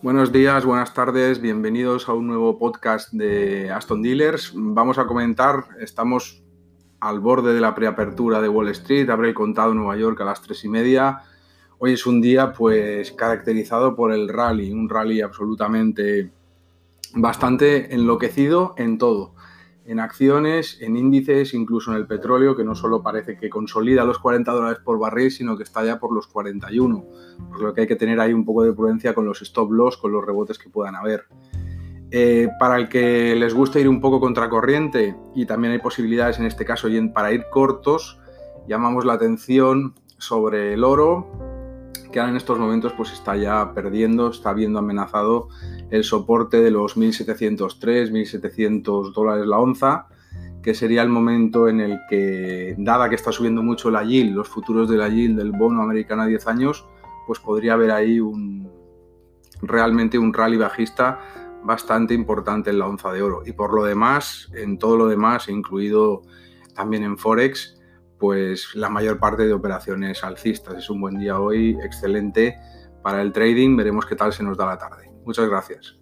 Buenos días, buenas tardes, bienvenidos a un nuevo podcast de Aston Dealers. Vamos a comentar, estamos al borde de la preapertura de Wall Street, el contado Nueva York a las tres y media. Hoy es un día pues caracterizado por el rally, un rally absolutamente bastante enloquecido en todo en acciones, en índices, incluso en el petróleo, que no solo parece que consolida los 40 dólares por barril, sino que está ya por los 41. Por lo que hay que tener ahí un poco de prudencia con los stop loss, con los rebotes que puedan haber. Eh, para el que les guste ir un poco contracorriente, y también hay posibilidades en este caso para ir cortos, llamamos la atención sobre el oro, que ahora en estos momentos pues está ya perdiendo, está viendo amenazado el soporte de los 1.703, 1.700 dólares la onza, que sería el momento en el que, dada que está subiendo mucho la yield, los futuros de la yield del bono americano a 10 años, pues podría haber ahí un, realmente un rally bajista bastante importante en la onza de oro. Y por lo demás, en todo lo demás, incluido también en Forex, pues la mayor parte de operaciones alcistas. Es un buen día hoy, excelente para el trading. Veremos qué tal se nos da la tarde. Muchas gracias.